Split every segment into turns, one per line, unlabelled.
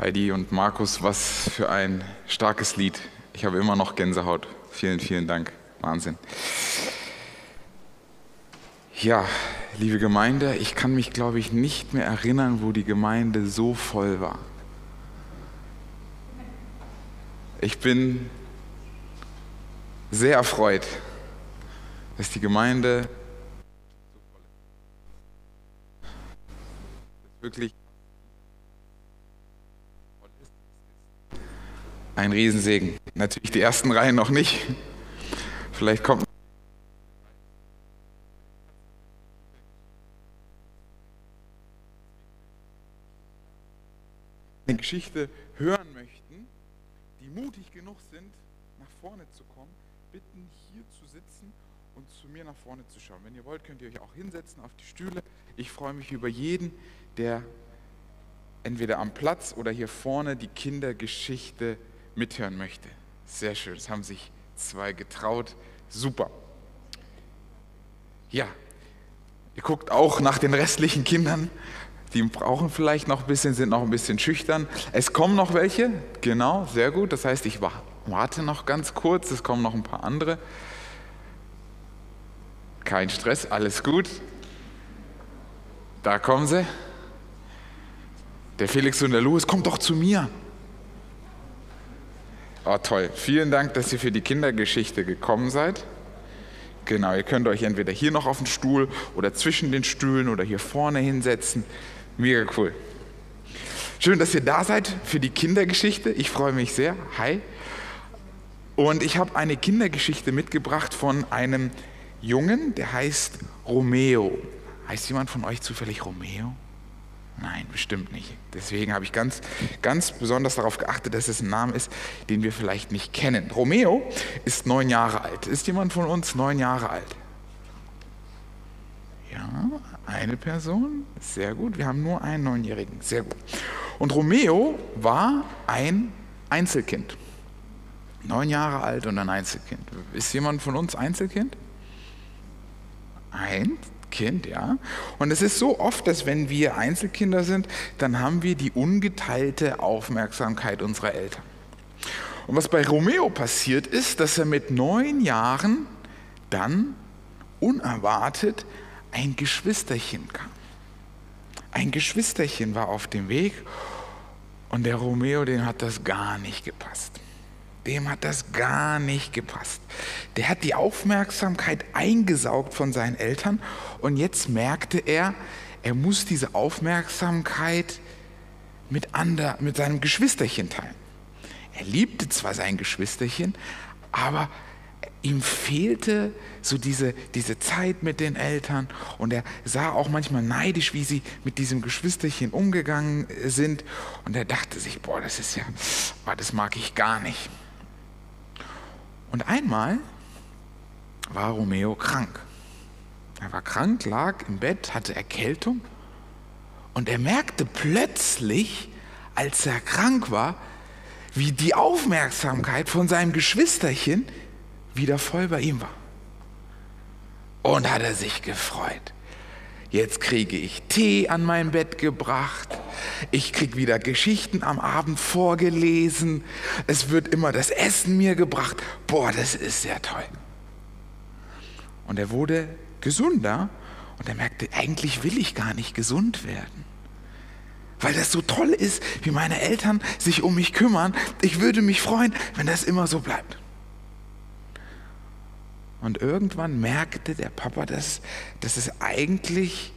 Heidi und Markus, was für ein starkes Lied. Ich habe immer noch Gänsehaut. Vielen, vielen Dank. Wahnsinn. Ja, liebe Gemeinde, ich kann mich, glaube ich, nicht mehr erinnern, wo die Gemeinde so voll war. Ich bin sehr erfreut, dass die Gemeinde wirklich ein Riesensegen. Natürlich die ersten Reihen noch nicht. Vielleicht kommt eine Geschichte hören möchten, die mutig genug sind, nach vorne zu kommen, bitten, hier zu sitzen und zu mir nach vorne zu schauen. Wenn ihr wollt, könnt ihr euch auch hinsetzen auf die Stühle. Ich freue mich über jeden, der entweder am Platz oder hier vorne die Kindergeschichte mithören möchte. Sehr schön, es haben sich zwei getraut. Super. Ja, ihr guckt auch nach den restlichen Kindern. Die brauchen vielleicht noch ein bisschen, sind noch ein bisschen schüchtern. Es kommen noch welche, genau, sehr gut. Das heißt, ich warte noch ganz kurz, es kommen noch ein paar andere. Kein Stress, alles gut. Da kommen sie. Der Felix und der Louis, kommt doch zu mir. Oh, toll. Vielen Dank, dass ihr für die Kindergeschichte gekommen seid. Genau, ihr könnt euch entweder hier noch auf den Stuhl oder zwischen den Stühlen oder hier vorne hinsetzen. Mega cool. Schön, dass ihr da seid für die Kindergeschichte. Ich freue mich sehr. Hi. Und ich habe eine Kindergeschichte mitgebracht von einem Jungen, der heißt Romeo. Heißt jemand von euch zufällig Romeo? Nein, bestimmt nicht. Deswegen habe ich ganz, ganz besonders darauf geachtet, dass es ein Name ist, den wir vielleicht nicht kennen. Romeo ist neun Jahre alt. Ist jemand von uns neun Jahre alt? Ja, eine Person. Sehr gut. Wir haben nur einen Neunjährigen. Sehr gut. Und Romeo war ein Einzelkind. Neun Jahre alt und ein Einzelkind. Ist jemand von uns Einzelkind? Ein, Kind, ja. Und es ist so oft, dass wenn wir Einzelkinder sind, dann haben wir die ungeteilte Aufmerksamkeit unserer Eltern. Und was bei Romeo passiert ist, dass er mit neun Jahren dann unerwartet ein Geschwisterchen kam. Ein Geschwisterchen war auf dem Weg und der Romeo, den hat das gar nicht gepasst dem hat das gar nicht gepasst. Der hat die Aufmerksamkeit eingesaugt von seinen Eltern und jetzt merkte er, er muss diese Aufmerksamkeit mit, ander, mit seinem Geschwisterchen teilen. Er liebte zwar sein Geschwisterchen, aber ihm fehlte so diese, diese Zeit mit den Eltern und er sah auch manchmal neidisch, wie sie mit diesem Geschwisterchen umgegangen sind und er dachte sich, boah, das ist ja, boah, das mag ich gar nicht. Und einmal war Romeo krank. Er war krank, lag im Bett, hatte Erkältung und er merkte plötzlich, als er krank war, wie die Aufmerksamkeit von seinem Geschwisterchen wieder voll bei ihm war. Und hat er sich gefreut. Jetzt kriege ich Tee an mein Bett gebracht. Ich kriege wieder Geschichten am Abend vorgelesen. Es wird immer das Essen mir gebracht. Boah, das ist sehr toll. Und er wurde gesunder und er merkte, eigentlich will ich gar nicht gesund werden. Weil das so toll ist, wie meine Eltern sich um mich kümmern. Ich würde mich freuen, wenn das immer so bleibt. Und irgendwann merkte der Papa, dass, dass es eigentlich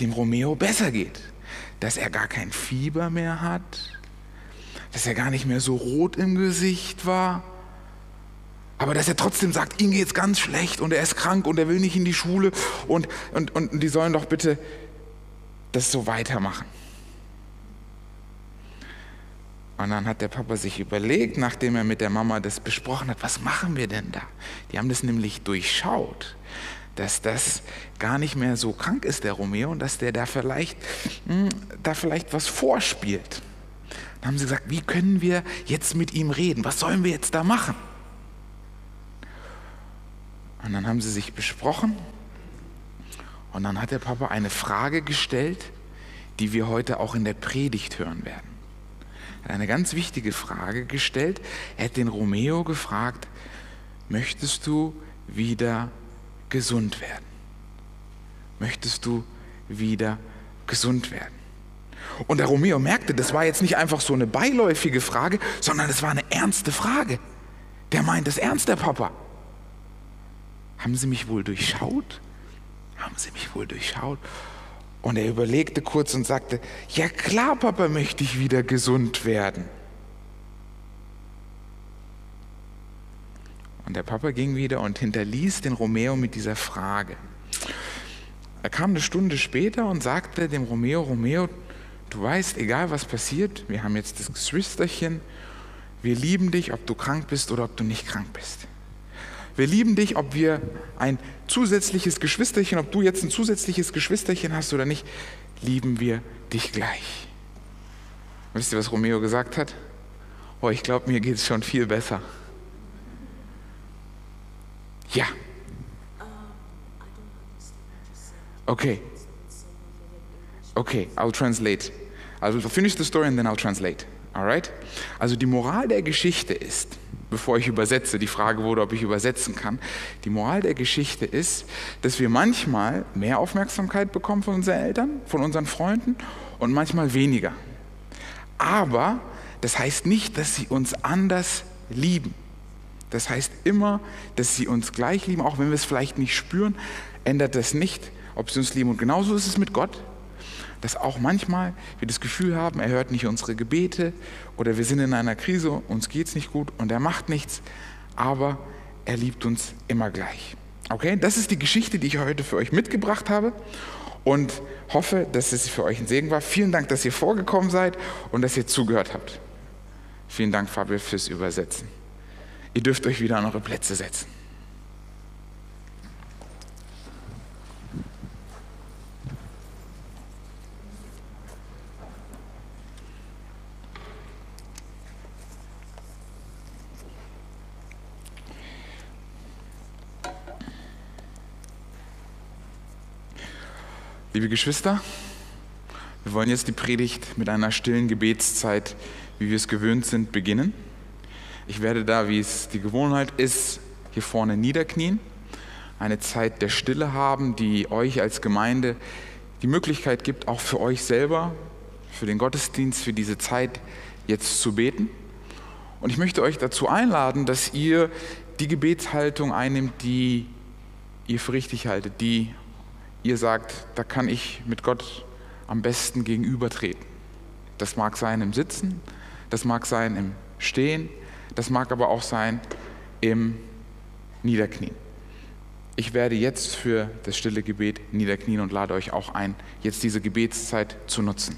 dem Romeo besser geht. Dass er gar kein Fieber mehr hat, dass er gar nicht mehr so rot im Gesicht war, aber dass er trotzdem sagt, ihm geht es ganz schlecht und er ist krank und er will nicht in die Schule und, und, und die sollen doch bitte das so weitermachen. Und dann hat der Papa sich überlegt, nachdem er mit der Mama das besprochen hat, was machen wir denn da? Die haben das nämlich durchschaut, dass das gar nicht mehr so krank ist, der Romeo, und dass der da vielleicht, hm, da vielleicht was vorspielt. Dann haben sie gesagt, wie können wir jetzt mit ihm reden? Was sollen wir jetzt da machen? Und dann haben sie sich besprochen und dann hat der Papa eine Frage gestellt, die wir heute auch in der Predigt hören werden. hat eine ganz wichtige Frage gestellt. Er hat den Romeo gefragt, möchtest du wieder gesund werden? Möchtest du wieder gesund werden? Und der Romeo merkte, das war jetzt nicht einfach so eine beiläufige Frage, sondern es war eine ernste Frage. Der meint es ernst, der Papa. Haben Sie mich wohl durchschaut? Haben Sie mich wohl durchschaut? Und er überlegte kurz und sagte, ja klar, Papa, möchte ich wieder gesund werden. Und der Papa ging wieder und hinterließ den Romeo mit dieser Frage. Er kam eine Stunde später und sagte dem Romeo, Romeo, du weißt, egal was passiert, wir haben jetzt das Geschwisterchen, wir lieben dich, ob du krank bist oder ob du nicht krank bist. Wir lieben dich, ob wir ein zusätzliches Geschwisterchen, ob du jetzt ein zusätzliches Geschwisterchen hast oder nicht, lieben wir dich gleich. Wisst ihr, was Romeo gesagt hat? Oh, ich glaube, mir geht es schon viel besser. Ja. Okay. Okay, I'll translate. Also finish the story and then I'll translate. Alright? Also die Moral der Geschichte ist, bevor ich übersetze, die Frage wurde, ob ich übersetzen kann. Die Moral der Geschichte ist, dass wir manchmal mehr Aufmerksamkeit bekommen von unseren Eltern, von unseren Freunden und manchmal weniger. Aber das heißt nicht, dass sie uns anders lieben. Das heißt immer, dass sie uns gleich lieben, auch wenn wir es vielleicht nicht spüren, ändert das nicht, ob sie uns lieben. Und genauso ist es mit Gott, dass auch manchmal wir das Gefühl haben, er hört nicht unsere Gebete oder wir sind in einer Krise, uns geht es nicht gut und er macht nichts, aber er liebt uns immer gleich. Okay, das ist die Geschichte, die ich heute für euch mitgebracht habe und hoffe, dass es für euch ein Segen war. Vielen Dank, dass ihr vorgekommen seid und dass ihr zugehört habt. Vielen Dank, Fabio, fürs Übersetzen. Ihr dürft euch wieder an eure Plätze setzen. Liebe Geschwister, wir wollen jetzt die Predigt mit einer stillen Gebetszeit, wie wir es gewöhnt sind, beginnen. Ich werde da, wie es die Gewohnheit ist, hier vorne niederknien, eine Zeit der Stille haben, die euch als Gemeinde die Möglichkeit gibt, auch für euch selber, für den Gottesdienst, für diese Zeit jetzt zu beten. Und ich möchte euch dazu einladen, dass ihr die Gebetshaltung einnimmt, die ihr für richtig haltet, die ihr sagt, da kann ich mit Gott am besten gegenübertreten. Das mag sein im Sitzen, das mag sein im Stehen, das mag aber auch sein im Niederknien. Ich werde jetzt für das stille Gebet niederknien und lade euch auch ein, jetzt diese Gebetszeit zu nutzen.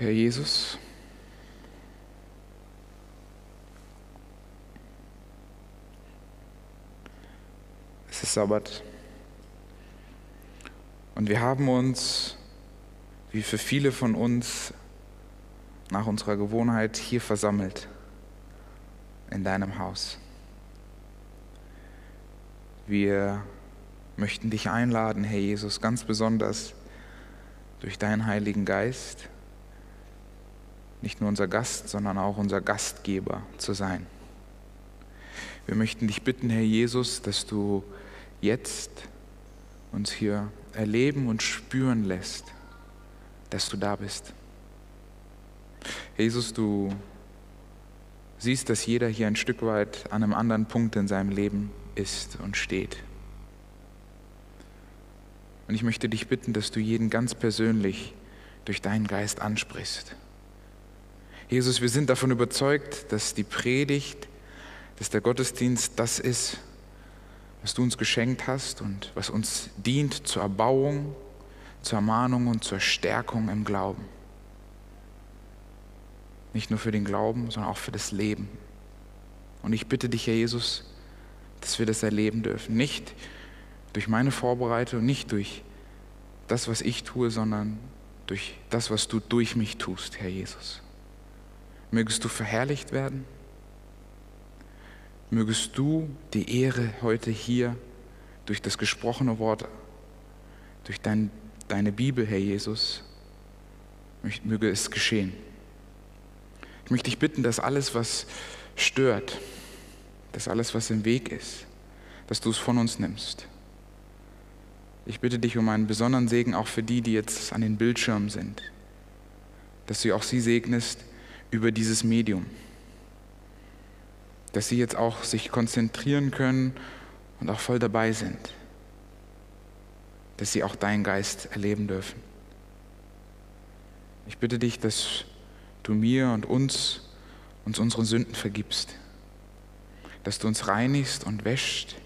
Herr Jesus, es ist Sabbat und wir haben uns, wie für viele von uns, nach unserer Gewohnheit hier versammelt in deinem Haus. Wir möchten dich einladen, Herr Jesus, ganz besonders durch deinen Heiligen Geist nicht nur unser Gast, sondern auch unser Gastgeber zu sein. Wir möchten dich bitten, Herr Jesus, dass du jetzt uns hier erleben und spüren lässt, dass du da bist. Jesus, du siehst, dass jeder hier ein Stück weit an einem anderen Punkt in seinem Leben ist und steht. Und ich möchte dich bitten, dass du jeden ganz persönlich durch deinen Geist ansprichst. Jesus, wir sind davon überzeugt, dass die Predigt, dass der Gottesdienst das ist, was du uns geschenkt hast und was uns dient zur Erbauung, zur Ermahnung und zur Stärkung im Glauben. Nicht nur für den Glauben, sondern auch für das Leben. Und ich bitte dich, Herr Jesus, dass wir das erleben dürfen. Nicht durch meine Vorbereitung, nicht durch das, was ich tue, sondern durch das, was du durch mich tust, Herr Jesus. Mögest du verherrlicht werden. Mögest du die Ehre heute hier durch das gesprochene Wort, durch dein, deine Bibel, Herr Jesus, möge es geschehen. Ich möchte dich bitten, dass alles, was stört, dass alles, was im Weg ist, dass du es von uns nimmst. Ich bitte dich um einen besonderen Segen auch für die, die jetzt an den Bildschirmen sind, dass du auch sie segnest, über dieses Medium. Dass sie jetzt auch sich konzentrieren können und auch voll dabei sind. Dass sie auch deinen Geist erleben dürfen. Ich bitte dich, dass du mir und uns, uns unsere Sünden vergibst. Dass du uns reinigst und wäscht.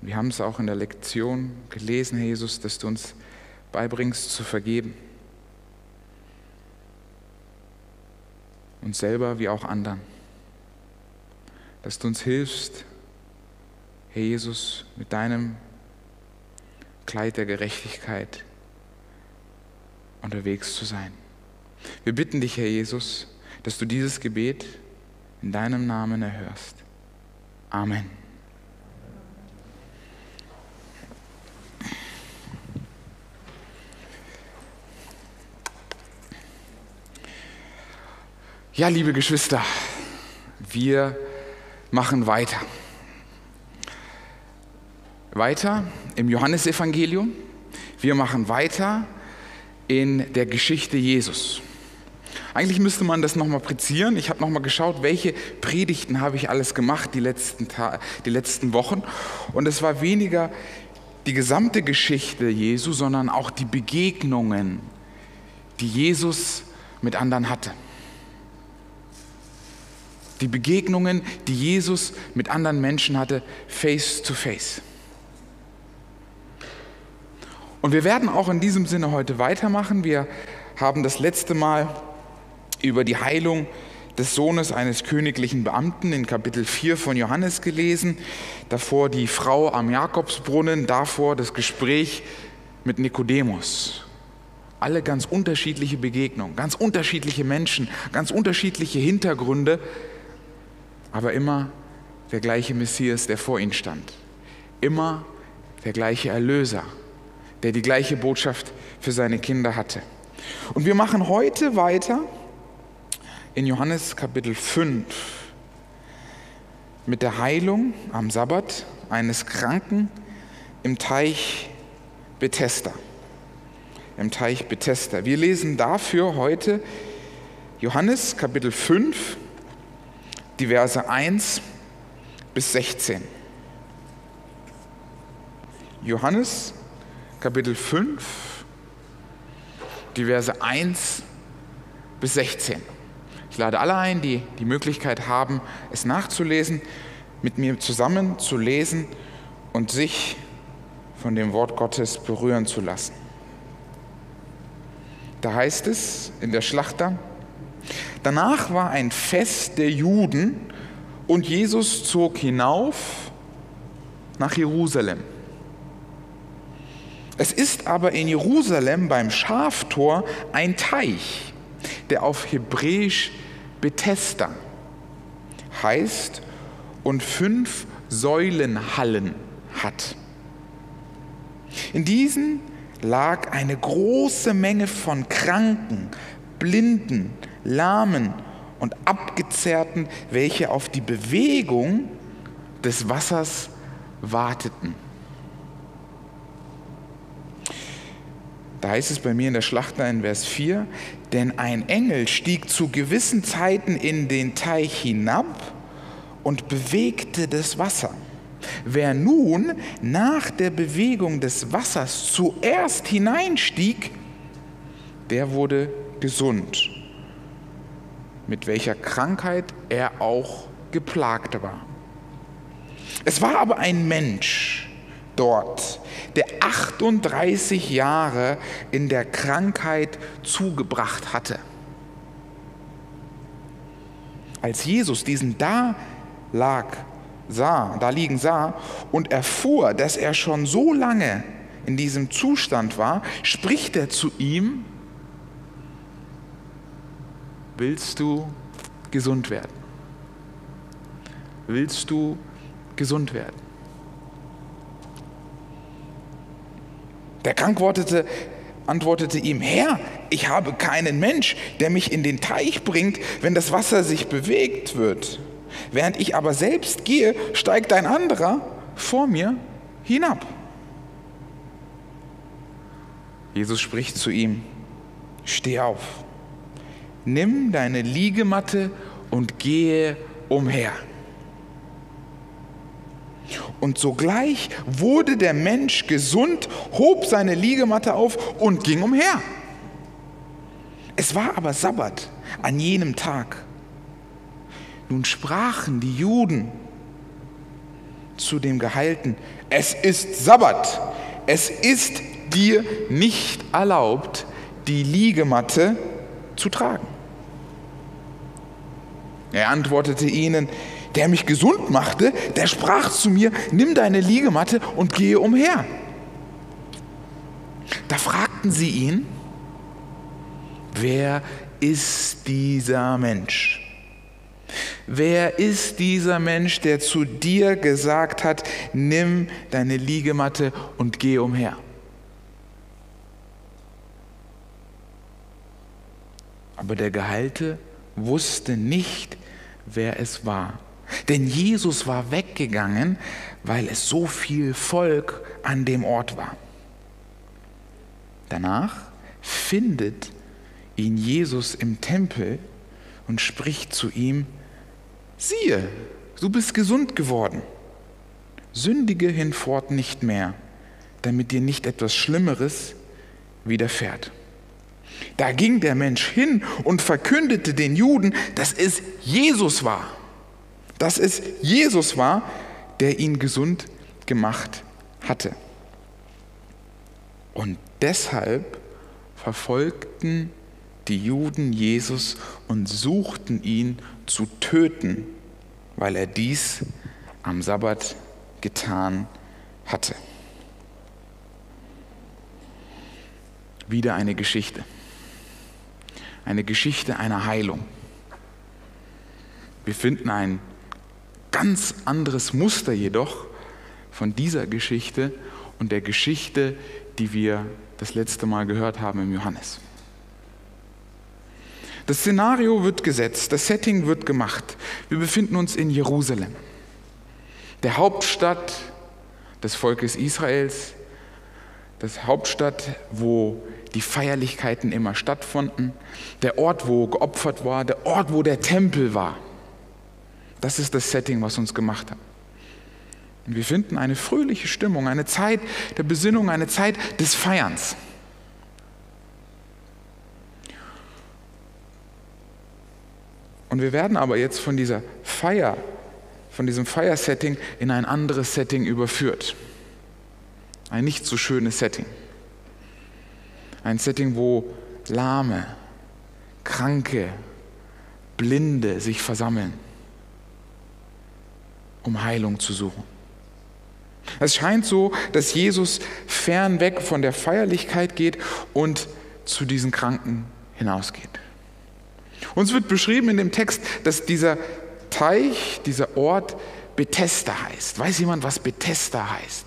wir haben es auch in der Lektion gelesen, Herr Jesus, dass du uns beibringst zu vergeben. Uns selber wie auch anderen. Dass du uns hilfst, Herr Jesus, mit deinem Kleid der Gerechtigkeit unterwegs zu sein. Wir bitten dich, Herr Jesus, dass du dieses Gebet in deinem Namen erhörst. Amen. Ja, liebe Geschwister, wir machen weiter. Weiter im Johannesevangelium. Wir machen weiter in der Geschichte Jesus. Eigentlich müsste man das nochmal präzieren. Ich habe nochmal geschaut, welche Predigten habe ich alles gemacht die letzten, die letzten Wochen. Und es war weniger die gesamte Geschichte Jesu, sondern auch die Begegnungen, die Jesus mit anderen hatte die Begegnungen, die Jesus mit anderen Menschen hatte, face to face. Und wir werden auch in diesem Sinne heute weitermachen. Wir haben das letzte Mal über die Heilung des Sohnes eines königlichen Beamten in Kapitel 4 von Johannes gelesen, davor die Frau am Jakobsbrunnen, davor das Gespräch mit Nikodemus. Alle ganz unterschiedliche Begegnungen, ganz unterschiedliche Menschen, ganz unterschiedliche Hintergründe, aber immer der gleiche Messias, der vor ihnen stand. Immer der gleiche Erlöser, der die gleiche Botschaft für seine Kinder hatte. Und wir machen heute weiter in Johannes Kapitel 5 mit der Heilung am Sabbat eines Kranken im Teich Bethesda. Im Teich Bethesda. Wir lesen dafür heute Johannes Kapitel 5 die Verse 1 bis 16. Johannes Kapitel 5, die Verse 1 bis 16. Ich lade alle ein, die die Möglichkeit haben, es nachzulesen, mit mir zusammen zu lesen und sich von dem Wort Gottes berühren zu lassen. Da heißt es in der Schlachter, Danach war ein Fest der Juden und Jesus zog hinauf nach Jerusalem. Es ist aber in Jerusalem beim Schaftor ein Teich, der auf Hebräisch Bethesda heißt und fünf Säulenhallen hat. In diesen lag eine große Menge von Kranken, Blinden, Lahmen und Abgezerrten, welche auf die Bewegung des Wassers warteten. Da heißt es bei mir in der Schlachter in Vers 4, denn ein Engel stieg zu gewissen Zeiten in den Teich hinab und bewegte das Wasser. Wer nun nach der Bewegung des Wassers zuerst hineinstieg, der wurde gesund, mit welcher Krankheit er auch geplagt war. Es war aber ein Mensch dort, der 38 Jahre in der Krankheit zugebracht hatte. Als Jesus diesen da lag, sah, da liegen sah und erfuhr, dass er schon so lange in diesem Zustand war, spricht er zu ihm, willst du gesund werden? Willst du gesund werden? Der Krank wortete, antwortete ihm, Herr, ich habe keinen Mensch, der mich in den Teich bringt, wenn das Wasser sich bewegt wird. Während ich aber selbst gehe, steigt ein anderer vor mir hinab. Jesus spricht zu ihm, steh auf, nimm deine Liegematte und gehe umher. Und sogleich wurde der Mensch gesund, hob seine Liegematte auf und ging umher. Es war aber Sabbat an jenem Tag. Nun sprachen die Juden zu dem Geheilten, es ist Sabbat, es ist dir nicht erlaubt, die Liegematte zu tragen. Er antwortete ihnen, der mich gesund machte, der sprach zu mir, nimm deine Liegematte und gehe umher. Da fragten sie ihn, wer ist dieser Mensch? Wer ist dieser Mensch, der zu dir gesagt hat, nimm deine Liegematte und geh umher? Aber der Geheilte wusste nicht, wer es war. Denn Jesus war weggegangen, weil es so viel Volk an dem Ort war. Danach findet ihn Jesus im Tempel und spricht zu ihm, siehe, du bist gesund geworden. Sündige hinfort nicht mehr, damit dir nicht etwas Schlimmeres widerfährt. Da ging der Mensch hin und verkündete den Juden, dass es Jesus war. Dass es Jesus war, der ihn gesund gemacht hatte. Und deshalb verfolgten die Juden Jesus und suchten ihn zu töten, weil er dies am Sabbat getan hatte. Wieder eine Geschichte. Eine Geschichte einer Heilung. Wir finden ein ganz anderes Muster jedoch von dieser Geschichte und der Geschichte, die wir das letzte Mal gehört haben im Johannes. Das Szenario wird gesetzt, das Setting wird gemacht. Wir befinden uns in Jerusalem, der Hauptstadt des Volkes Israels, das Hauptstadt, wo die Feierlichkeiten immer stattfanden, der Ort, wo geopfert war, der Ort, wo der Tempel war. Das ist das Setting, was uns gemacht hat. Und wir finden eine fröhliche Stimmung, eine Zeit der Besinnung, eine Zeit des Feierns. Und wir werden aber jetzt von dieser Feier, von diesem Feiersetting in ein anderes Setting überführt. Ein nicht so schönes Setting. Ein Setting, wo Lahme, Kranke, Blinde sich versammeln, um Heilung zu suchen. Es scheint so, dass Jesus fernweg von der Feierlichkeit geht und zu diesen Kranken hinausgeht. Uns wird beschrieben in dem Text, dass dieser Teich, dieser Ort Bethesda heißt. Weiß jemand, was Bethesda heißt?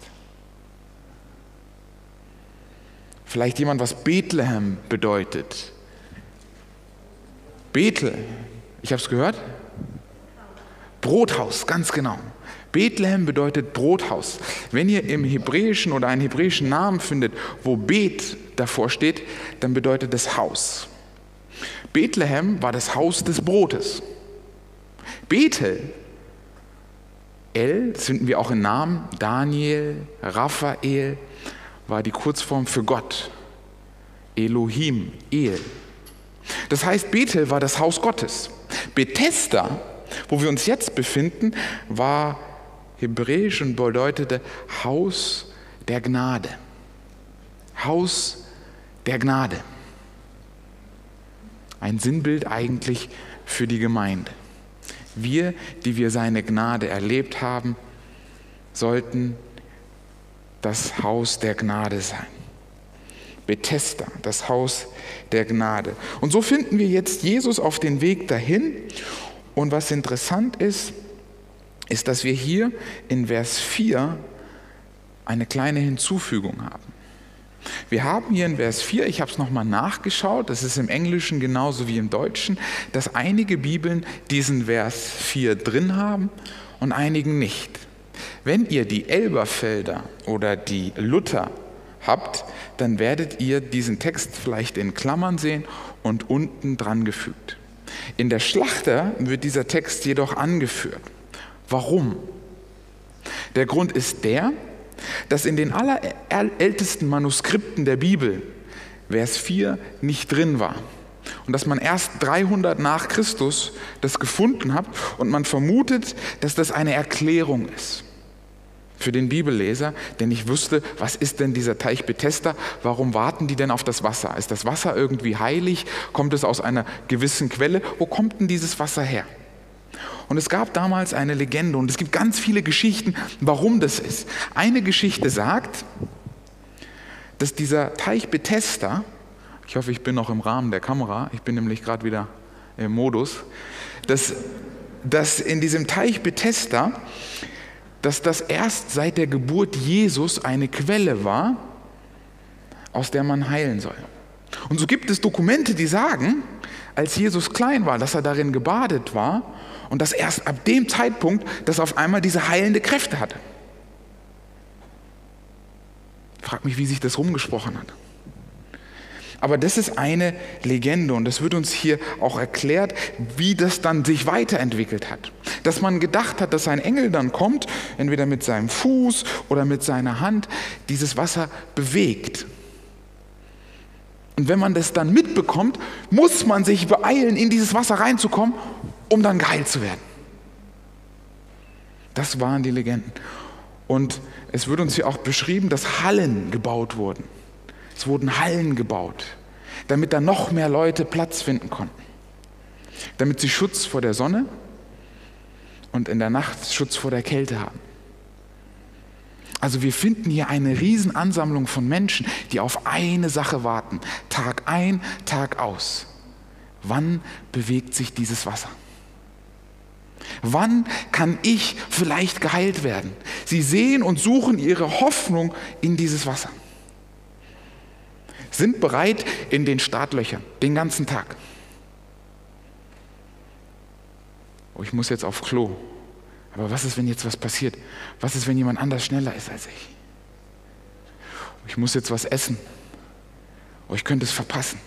Vielleicht jemand, was Bethlehem bedeutet. Bethel, ich habe es gehört? Brothaus, ganz genau. Bethlehem bedeutet Brothaus. Wenn ihr im Hebräischen oder einen hebräischen Namen findet, wo Bet davor steht, dann bedeutet es Haus. Bethlehem war das Haus des Brotes. Bethel, El, das finden wir auch in Namen, Daniel, Raphael, war die Kurzform für Gott. Elohim, El. Das heißt, Bethel war das Haus Gottes. Bethesda, wo wir uns jetzt befinden, war hebräisch und bedeutete Haus der Gnade. Haus der Gnade. Ein Sinnbild eigentlich für die Gemeinde. Wir, die wir seine Gnade erlebt haben, sollten das Haus der Gnade sein. Bethesda, das Haus der Gnade. Und so finden wir jetzt Jesus auf den Weg dahin. Und was interessant ist, ist, dass wir hier in Vers 4 eine kleine Hinzufügung haben. Wir haben hier in Vers 4, ich habe es nochmal nachgeschaut, das ist im Englischen genauso wie im Deutschen, dass einige Bibeln diesen Vers 4 drin haben und einigen nicht. Wenn ihr die Elberfelder oder die Luther habt, dann werdet ihr diesen Text vielleicht in Klammern sehen und unten dran gefügt. In der Schlachter wird dieser Text jedoch angeführt. Warum? Der Grund ist der, dass in den allerältesten Manuskripten der Bibel Vers 4 nicht drin war. Und dass man erst 300 nach Christus das gefunden hat und man vermutet, dass das eine Erklärung ist für den Bibelleser, denn ich wusste, was ist denn dieser Teich Bethesda? Warum warten die denn auf das Wasser? Ist das Wasser irgendwie heilig? Kommt es aus einer gewissen Quelle? Wo kommt denn dieses Wasser her? Und es gab damals eine Legende und es gibt ganz viele Geschichten, warum das ist. Eine Geschichte sagt, dass dieser Teich Bethesda, ich hoffe, ich bin noch im Rahmen der Kamera, ich bin nämlich gerade wieder im Modus, dass, dass in diesem Teich Bethesda, dass das erst seit der Geburt Jesus eine Quelle war, aus der man heilen soll. Und so gibt es Dokumente, die sagen, als Jesus klein war, dass er darin gebadet war und dass erst ab dem Zeitpunkt das auf einmal diese heilende Kräfte hatte. Ich frage mich, wie sich das rumgesprochen hat. Aber das ist eine Legende und es wird uns hier auch erklärt, wie das dann sich weiterentwickelt hat. Dass man gedacht hat, dass ein Engel dann kommt, entweder mit seinem Fuß oder mit seiner Hand, dieses Wasser bewegt. Und wenn man das dann mitbekommt, muss man sich beeilen, in dieses Wasser reinzukommen, um dann geheilt zu werden. Das waren die Legenden. Und es wird uns hier auch beschrieben, dass Hallen gebaut wurden. Es wurden Hallen gebaut, damit da noch mehr Leute Platz finden konnten. Damit sie Schutz vor der Sonne und in der Nacht Schutz vor der Kälte haben. Also wir finden hier eine Riesenansammlung von Menschen, die auf eine Sache warten. Tag ein, Tag aus. Wann bewegt sich dieses Wasser? Wann kann ich vielleicht geheilt werden? Sie sehen und suchen ihre Hoffnung in dieses Wasser. Sind bereit in den Startlöchern, den ganzen Tag. Oh, ich muss jetzt auf Klo. Aber was ist, wenn jetzt was passiert? Was ist, wenn jemand anders schneller ist als ich? Oh, ich muss jetzt was essen. Oh, ich könnte es verpassen.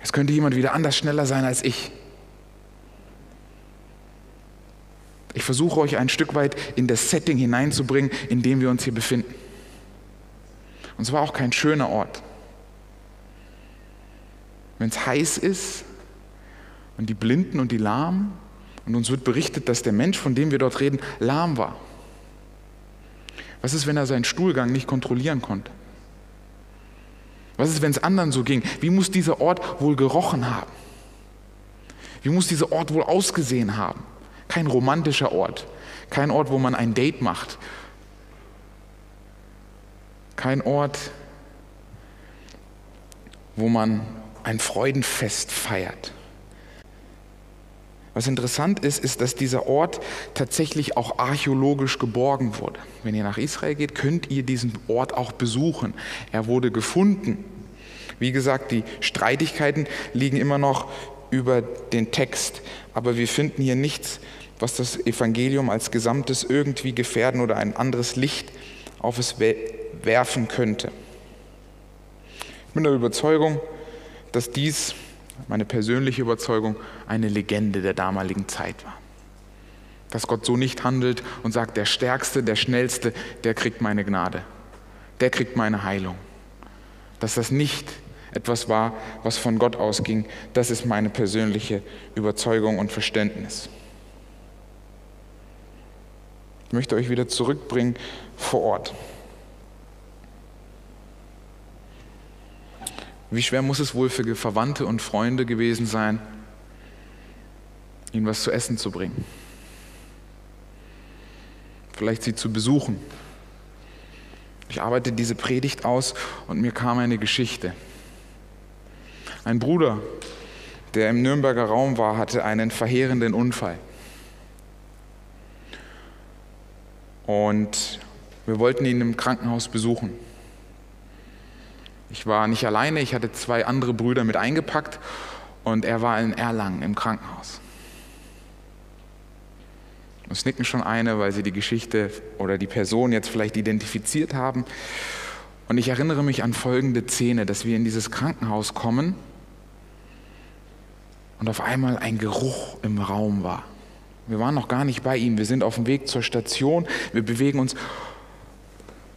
Es könnte jemand wieder anders schneller sein als ich. Ich versuche euch ein Stück weit in das Setting hineinzubringen, in dem wir uns hier befinden. Und es war auch kein schöner Ort. Wenn es heiß ist und die Blinden und die Lahmen, und uns wird berichtet, dass der Mensch, von dem wir dort reden, lahm war. Was ist, wenn er seinen Stuhlgang nicht kontrollieren konnte? Was ist, wenn es anderen so ging? Wie muss dieser Ort wohl gerochen haben? Wie muss dieser Ort wohl ausgesehen haben? Kein romantischer Ort, kein Ort, wo man ein Date macht, kein Ort, wo man ein Freudenfest feiert. Was interessant ist, ist, dass dieser Ort tatsächlich auch archäologisch geborgen wurde. Wenn ihr nach Israel geht, könnt ihr diesen Ort auch besuchen. Er wurde gefunden. Wie gesagt, die Streitigkeiten liegen immer noch über den Text, aber wir finden hier nichts, was das Evangelium als Gesamtes irgendwie gefährden oder ein anderes Licht auf es werfen könnte. Ich bin der Überzeugung, dass dies, meine persönliche Überzeugung, eine Legende der damaligen Zeit war. Dass Gott so nicht handelt und sagt, der Stärkste, der Schnellste, der kriegt meine Gnade, der kriegt meine Heilung. Dass das nicht etwas war, was von Gott ausging, das ist meine persönliche Überzeugung und Verständnis. Ich möchte euch wieder zurückbringen vor Ort. Wie schwer muss es wohl für Verwandte und Freunde gewesen sein, ihnen was zu essen zu bringen? Vielleicht sie zu besuchen. Ich arbeite diese Predigt aus und mir kam eine Geschichte. Ein Bruder, der im Nürnberger Raum war, hatte einen verheerenden Unfall. Und wir wollten ihn im Krankenhaus besuchen. Ich war nicht alleine, ich hatte zwei andere Brüder mit eingepackt und er war in Erlangen im Krankenhaus. Es nicken schon eine, weil sie die Geschichte oder die Person jetzt vielleicht identifiziert haben. Und ich erinnere mich an folgende Szene, dass wir in dieses Krankenhaus kommen und auf einmal ein Geruch im Raum war. Wir waren noch gar nicht bei ihm. Wir sind auf dem Weg zur Station. Wir bewegen uns.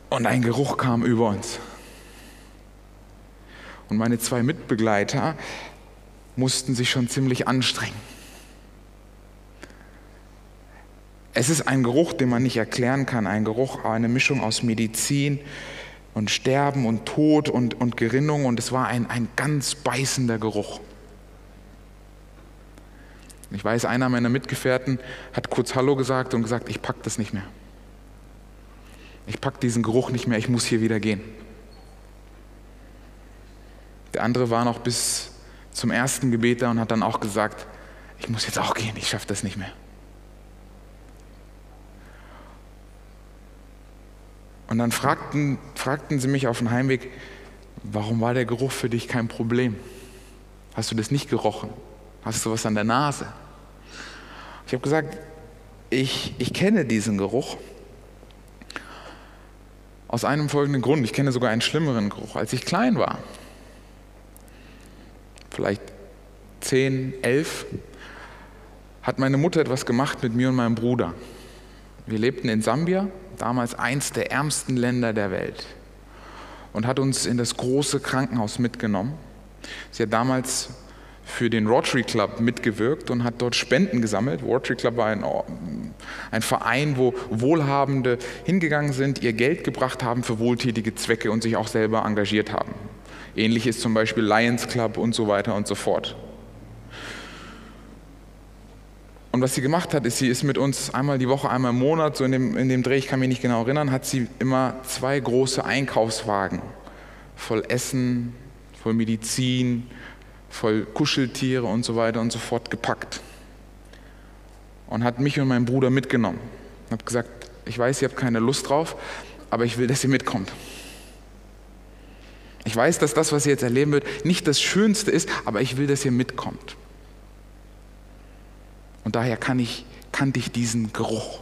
Und ein Geruch kam über uns. Und meine zwei Mitbegleiter mussten sich schon ziemlich anstrengen. Es ist ein Geruch, den man nicht erklären kann. Ein Geruch, eine Mischung aus Medizin und Sterben und Tod und, und Gerinnung. Und es war ein, ein ganz beißender Geruch. Ich weiß, einer meiner Mitgefährten hat kurz Hallo gesagt und gesagt, ich pack das nicht mehr. Ich pack diesen Geruch nicht mehr, ich muss hier wieder gehen. Der andere war noch bis zum ersten Gebet da und hat dann auch gesagt, ich muss jetzt auch gehen, ich schaffe das nicht mehr. Und dann fragten, fragten sie mich auf dem Heimweg, warum war der Geruch für dich kein Problem? Hast du das nicht gerochen? Hast du was an der Nase? Ich habe gesagt, ich, ich kenne diesen Geruch aus einem folgenden Grund. Ich kenne sogar einen schlimmeren Geruch. Als ich klein war, vielleicht zehn, elf, hat meine Mutter etwas gemacht mit mir und meinem Bruder. Wir lebten in Sambia, damals eins der ärmsten Länder der Welt, und hat uns in das große Krankenhaus mitgenommen. Sie hat damals für den Rotary Club mitgewirkt und hat dort Spenden gesammelt. Rotary Club war ein, ein, Verein, wo Wohlhabende hingegangen sind, ihr Geld gebracht haben für wohltätige Zwecke und sich auch selber engagiert haben. Ähnlich ist zum Beispiel Lions Club und so weiter und so fort. Und was sie gemacht hat, ist, sie ist mit uns einmal die Woche, einmal im Monat, so in dem, in dem Dreh, ich kann mich nicht genau erinnern, hat sie immer zwei große Einkaufswagen voll Essen, voll Medizin, voll Kuscheltiere und so weiter und so fort gepackt. Und hat mich und meinen Bruder mitgenommen. Und hat gesagt, ich weiß, ihr habt keine Lust drauf, aber ich will, dass ihr mitkommt. Ich weiß, dass das, was ihr jetzt erleben wird, nicht das Schönste ist, aber ich will, dass ihr mitkommt. Und daher kann ich, kannte ich diesen Geruch.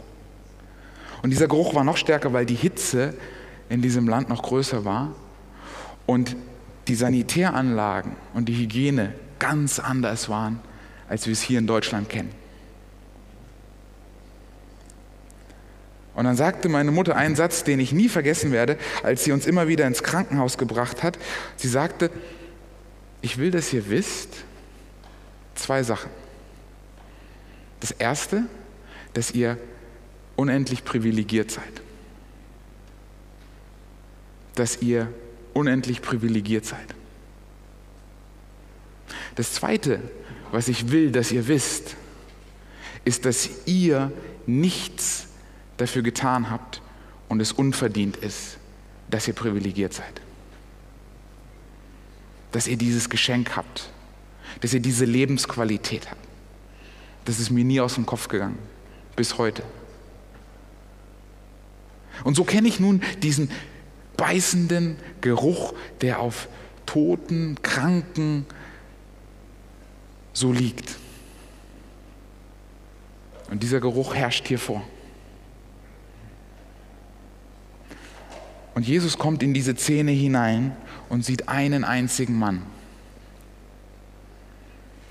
Und dieser Geruch war noch stärker, weil die Hitze in diesem Land noch größer war. Und die Sanitäranlagen und die Hygiene ganz anders waren, als wir es hier in Deutschland kennen. Und dann sagte meine Mutter einen Satz, den ich nie vergessen werde, als sie uns immer wieder ins Krankenhaus gebracht hat. Sie sagte, ich will, dass ihr wisst, zwei Sachen. Das erste, dass ihr unendlich privilegiert seid. Dass ihr unendlich privilegiert seid. Das Zweite, was ich will, dass ihr wisst, ist, dass ihr nichts dafür getan habt und es unverdient ist, dass ihr privilegiert seid. Dass ihr dieses Geschenk habt, dass ihr diese Lebensqualität habt. Das ist mir nie aus dem Kopf gegangen, bis heute. Und so kenne ich nun diesen beißenden Geruch, der auf toten, kranken, so liegt. Und dieser Geruch herrscht hier vor. Und Jesus kommt in diese Szene hinein und sieht einen einzigen Mann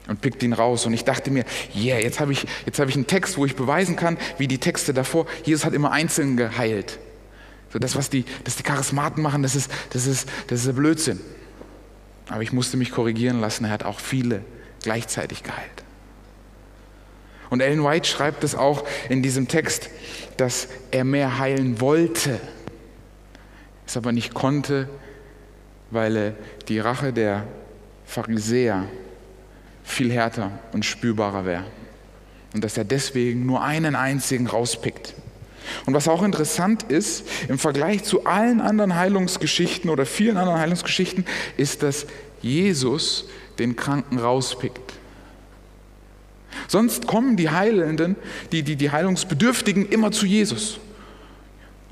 und pickt ihn raus. Und ich dachte mir, yeah, jetzt habe ich, hab ich einen Text, wo ich beweisen kann, wie die Texte davor, Jesus hat immer einzeln geheilt. So das, was die, das die Charismaten machen, das ist, das, ist, das ist Blödsinn. Aber ich musste mich korrigieren lassen, er hat auch viele gleichzeitig geheilt. Und Ellen White schreibt es auch in diesem Text, dass er mehr heilen wollte, es aber nicht konnte, weil die Rache der Pharisäer viel härter und spürbarer wäre. Und dass er deswegen nur einen einzigen rauspickt. Und was auch interessant ist, im Vergleich zu allen anderen Heilungsgeschichten oder vielen anderen Heilungsgeschichten, ist, dass Jesus den Kranken rauspickt. Sonst kommen die Heilenden, die, die, die Heilungsbedürftigen immer zu Jesus.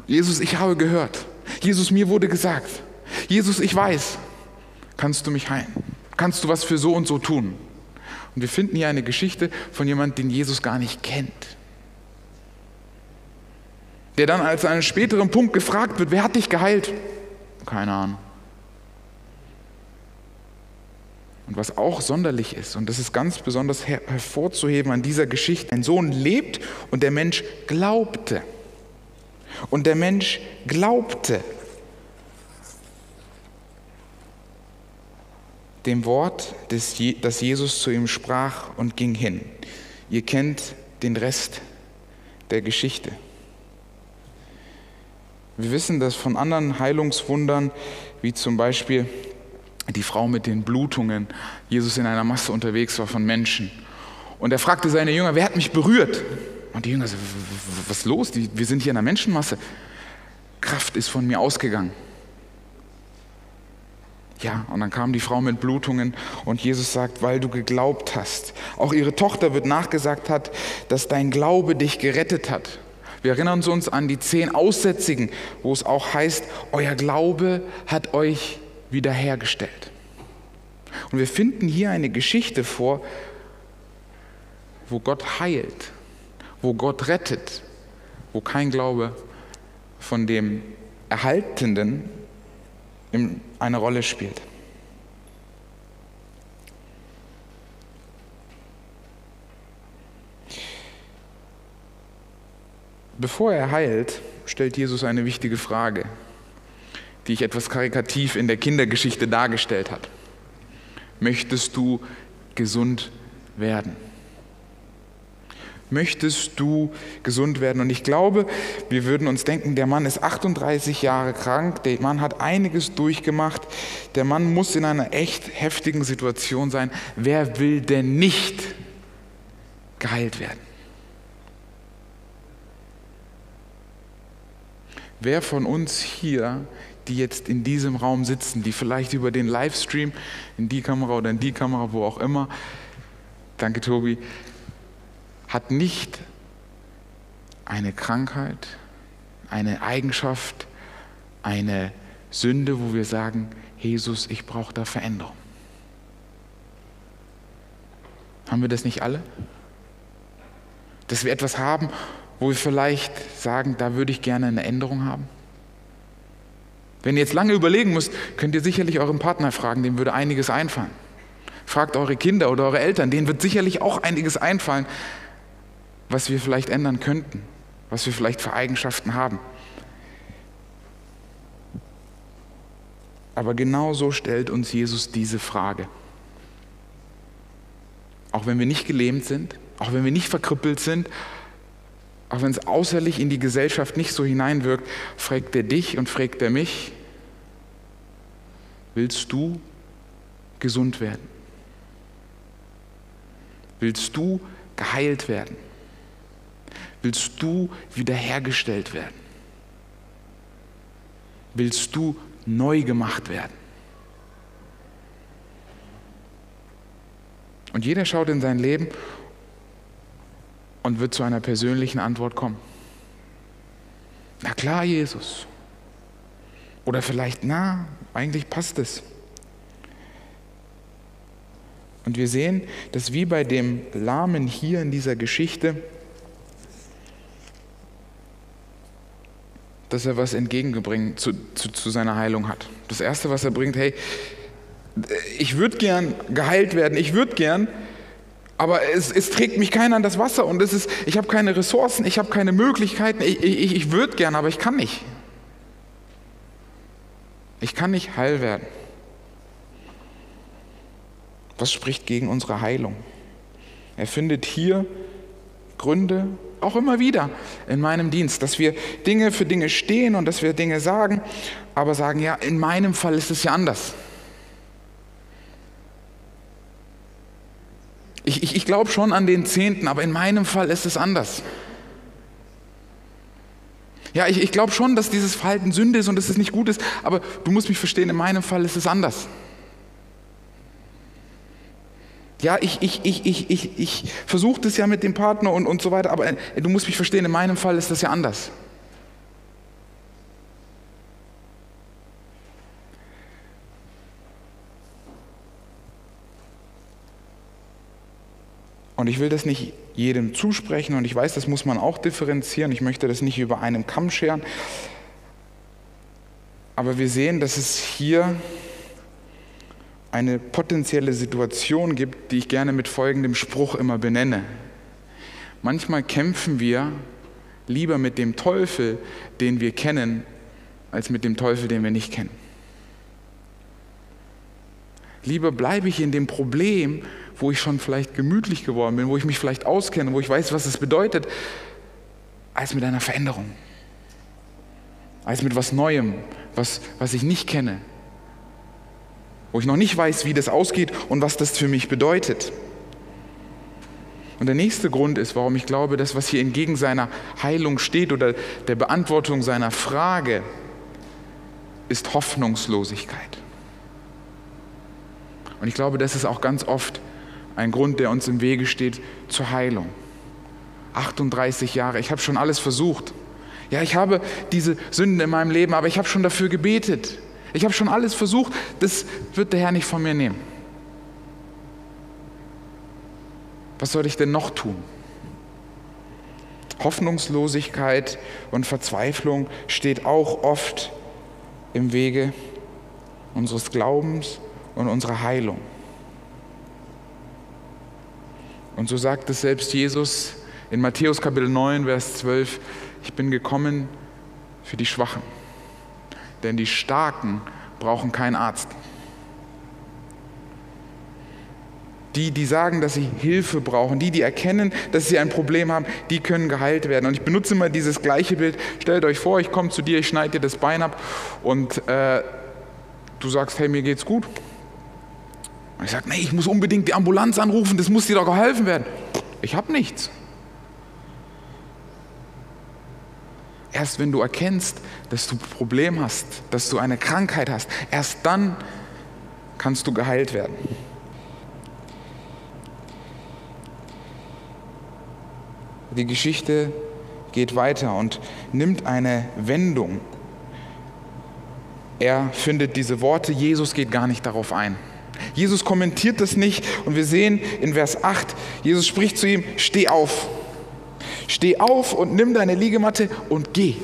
Jesus, ich habe gehört. Jesus, mir wurde gesagt. Jesus, ich weiß. Kannst du mich heilen? Kannst du was für so und so tun? Und wir finden hier eine Geschichte von jemandem, den Jesus gar nicht kennt. Der dann als an einem späteren Punkt gefragt wird, wer hat dich geheilt? Keine Ahnung. Und was auch sonderlich ist, und das ist ganz besonders her hervorzuheben an dieser Geschichte, ein Sohn lebt und der Mensch glaubte. Und der Mensch glaubte dem Wort, das Jesus zu ihm sprach und ging hin. Ihr kennt den Rest der Geschichte. Wir wissen das von anderen Heilungswundern, wie zum Beispiel die Frau mit den Blutungen, Jesus in einer Masse unterwegs war von Menschen. Und er fragte seine Jünger, wer hat mich berührt? Und die Jünger so, was ist los? Wir sind hier in einer Menschenmasse. Kraft ist von mir ausgegangen. Ja, und dann kam die Frau mit Blutungen und Jesus sagt, weil du geglaubt hast. Auch ihre Tochter wird nachgesagt hat, dass dein Glaube dich gerettet hat. Wir erinnern uns an die zehn Aussätzigen, wo es auch heißt, euer Glaube hat euch wiederhergestellt. Und wir finden hier eine Geschichte vor, wo Gott heilt, wo Gott rettet, wo kein Glaube von dem Erhaltenden eine Rolle spielt. Bevor er heilt, stellt Jesus eine wichtige Frage, die ich etwas karikativ in der Kindergeschichte dargestellt habe. Möchtest du gesund werden? Möchtest du gesund werden? Und ich glaube, wir würden uns denken, der Mann ist 38 Jahre krank, der Mann hat einiges durchgemacht, der Mann muss in einer echt heftigen Situation sein. Wer will denn nicht geheilt werden? Wer von uns hier, die jetzt in diesem Raum sitzen, die vielleicht über den Livestream in die Kamera oder in die Kamera, wo auch immer, danke Tobi, hat nicht eine Krankheit, eine Eigenschaft, eine Sünde, wo wir sagen, Jesus, ich brauche da Veränderung. Haben wir das nicht alle? Dass wir etwas haben, wo wir vielleicht sagen, da würde ich gerne eine Änderung haben? Wenn ihr jetzt lange überlegen müsst, könnt ihr sicherlich euren Partner fragen, dem würde einiges einfallen. Fragt eure Kinder oder eure Eltern, denen wird sicherlich auch einiges einfallen, was wir vielleicht ändern könnten, was wir vielleicht für Eigenschaften haben. Aber genau so stellt uns Jesus diese Frage. Auch wenn wir nicht gelähmt sind, auch wenn wir nicht verkrüppelt sind, auch wenn es außerlich in die Gesellschaft nicht so hineinwirkt, fragt er dich und fragt er mich, willst du gesund werden? Willst du geheilt werden? Willst du wiederhergestellt werden? Willst du neu gemacht werden? Und jeder schaut in sein Leben und wird zu einer persönlichen Antwort kommen. Na klar, Jesus. Oder vielleicht, na, eigentlich passt es. Und wir sehen, dass wie bei dem Lahmen hier in dieser Geschichte, dass er was entgegengebringt zu, zu, zu seiner Heilung hat. Das Erste, was er bringt, hey, ich würde gern geheilt werden, ich würde gern, aber es, es, trägt mich keiner an das Wasser und es ist, ich habe keine Ressourcen, ich habe keine Möglichkeiten, ich, ich, ich würde gern, aber ich kann nicht. Ich kann nicht heil werden. Was spricht gegen unsere Heilung? Er findet hier Gründe, auch immer wieder in meinem Dienst, dass wir Dinge für Dinge stehen und dass wir Dinge sagen, aber sagen, ja, in meinem Fall ist es ja anders. Ich, ich, ich glaube schon an den Zehnten, aber in meinem Fall ist es anders. Ja, ich, ich glaube schon, dass dieses Verhalten Sünde ist und dass es nicht gut ist, aber du musst mich verstehen, in meinem Fall ist es anders. Ja, ich, ich, ich, ich, ich, ich versuche das ja mit dem Partner und, und so weiter, aber äh, du musst mich verstehen, in meinem Fall ist das ja anders. Und ich will das nicht jedem zusprechen und ich weiß, das muss man auch differenzieren. Ich möchte das nicht über einem Kamm scheren. Aber wir sehen, dass es hier eine potenzielle Situation gibt, die ich gerne mit folgendem Spruch immer benenne. Manchmal kämpfen wir lieber mit dem Teufel, den wir kennen, als mit dem Teufel, den wir nicht kennen. Lieber bleibe ich in dem Problem, wo ich schon vielleicht gemütlich geworden bin, wo ich mich vielleicht auskenne, wo ich weiß, was es bedeutet, als mit einer Veränderung, als mit was Neuem, was, was ich nicht kenne, wo ich noch nicht weiß, wie das ausgeht und was das für mich bedeutet. Und der nächste Grund ist, warum ich glaube, dass was hier entgegen seiner Heilung steht oder der Beantwortung seiner Frage, ist Hoffnungslosigkeit. Und ich glaube, das ist auch ganz oft ein Grund, der uns im Wege steht zur Heilung. 38 Jahre, ich habe schon alles versucht. Ja, ich habe diese Sünden in meinem Leben, aber ich habe schon dafür gebetet. Ich habe schon alles versucht, das wird der Herr nicht von mir nehmen. Was soll ich denn noch tun? Hoffnungslosigkeit und Verzweiflung steht auch oft im Wege unseres Glaubens und unserer Heilung. Und so sagt es selbst Jesus in Matthäus Kapitel 9, Vers 12, ich bin gekommen für die Schwachen denn die Starken brauchen keinen Arzt. Die, die sagen, dass sie Hilfe brauchen, die, die erkennen, dass sie ein Problem haben, die können geheilt werden. Und ich benutze immer dieses gleiche Bild. Stellt euch vor, ich komme zu dir, ich schneide dir das Bein ab und äh, du sagst, hey, mir geht's gut. Und ich sage, nee, ich muss unbedingt die Ambulanz anrufen, das muss dir doch geholfen werden. Ich habe nichts. Erst wenn du erkennst, dass du ein Problem hast, dass du eine Krankheit hast, erst dann kannst du geheilt werden. Die Geschichte geht weiter und nimmt eine Wendung. Er findet diese Worte, Jesus geht gar nicht darauf ein. Jesus kommentiert das nicht und wir sehen in Vers 8, Jesus spricht zu ihm, steh auf. Steh auf und nimm deine Liegematte und geh.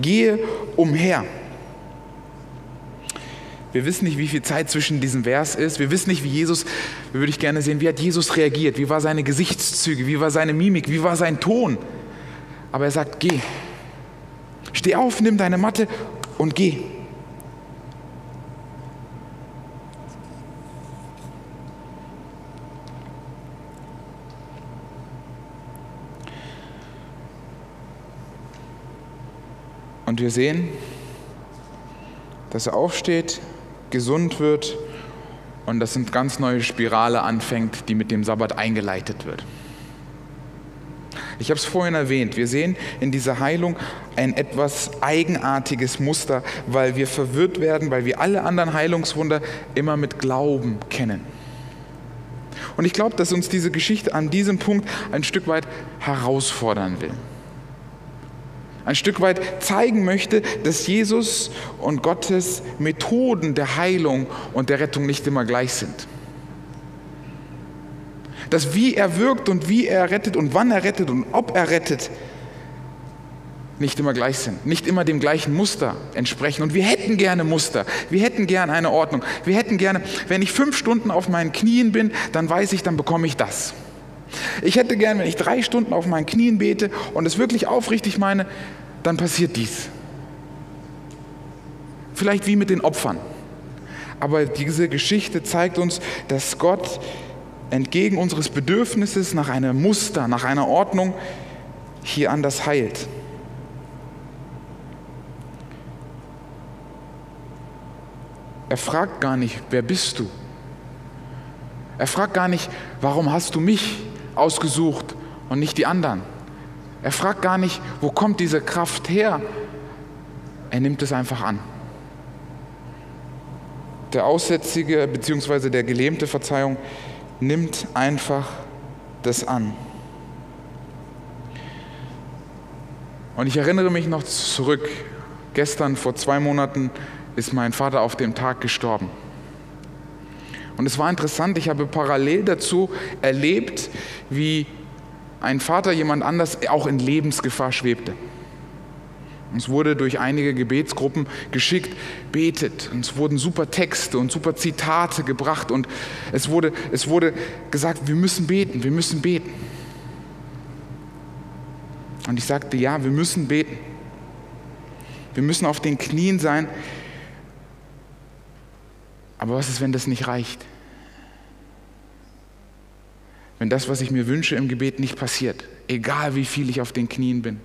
Gehe umher. Wir wissen nicht, wie viel Zeit zwischen diesem Vers ist. Wir wissen nicht, wie Jesus, würde ich gerne sehen, wie hat Jesus reagiert? Wie war seine Gesichtszüge? Wie war seine Mimik? Wie war sein Ton? Aber er sagt, geh. Steh auf, nimm deine Matte und geh. Und wir sehen, dass er aufsteht, gesund wird und dass eine ganz neue Spirale anfängt, die mit dem Sabbat eingeleitet wird. Ich habe es vorhin erwähnt, wir sehen in dieser Heilung ein etwas eigenartiges Muster, weil wir verwirrt werden, weil wir alle anderen Heilungswunder immer mit Glauben kennen. Und ich glaube, dass uns diese Geschichte an diesem Punkt ein Stück weit herausfordern will. Ein Stück weit zeigen möchte, dass Jesus und Gottes Methoden der Heilung und der Rettung nicht immer gleich sind. Dass wie er wirkt und wie er rettet und wann er rettet und ob er rettet, nicht immer gleich sind, nicht immer dem gleichen Muster entsprechen. Und wir hätten gerne Muster, wir hätten gerne eine Ordnung, wir hätten gerne, wenn ich fünf Stunden auf meinen Knien bin, dann weiß ich, dann bekomme ich das. Ich hätte gern, wenn ich drei Stunden auf meinen Knien bete und es wirklich aufrichtig meine, dann passiert dies. Vielleicht wie mit den Opfern. Aber diese Geschichte zeigt uns, dass Gott entgegen unseres Bedürfnisses nach einem Muster, nach einer Ordnung hier anders heilt. Er fragt gar nicht, wer bist du? Er fragt gar nicht, warum hast du mich ausgesucht und nicht die anderen. Er fragt gar nicht, wo kommt diese Kraft her. Er nimmt es einfach an. Der Aussätzige bzw. der Gelähmte, Verzeihung, nimmt einfach das an. Und ich erinnere mich noch zurück. Gestern, vor zwei Monaten, ist mein Vater auf dem Tag gestorben. Und es war interessant, ich habe parallel dazu erlebt, wie ein Vater jemand anders auch in Lebensgefahr schwebte. Es wurde durch einige Gebetsgruppen geschickt, betet. Und es wurden super Texte und super Zitate gebracht. Und es wurde, es wurde gesagt, wir müssen beten, wir müssen beten. Und ich sagte, ja, wir müssen beten. Wir müssen auf den Knien sein. Aber was ist, wenn das nicht reicht? wenn das, was ich mir wünsche im Gebet, nicht passiert. Egal wie viel ich auf den Knien bin,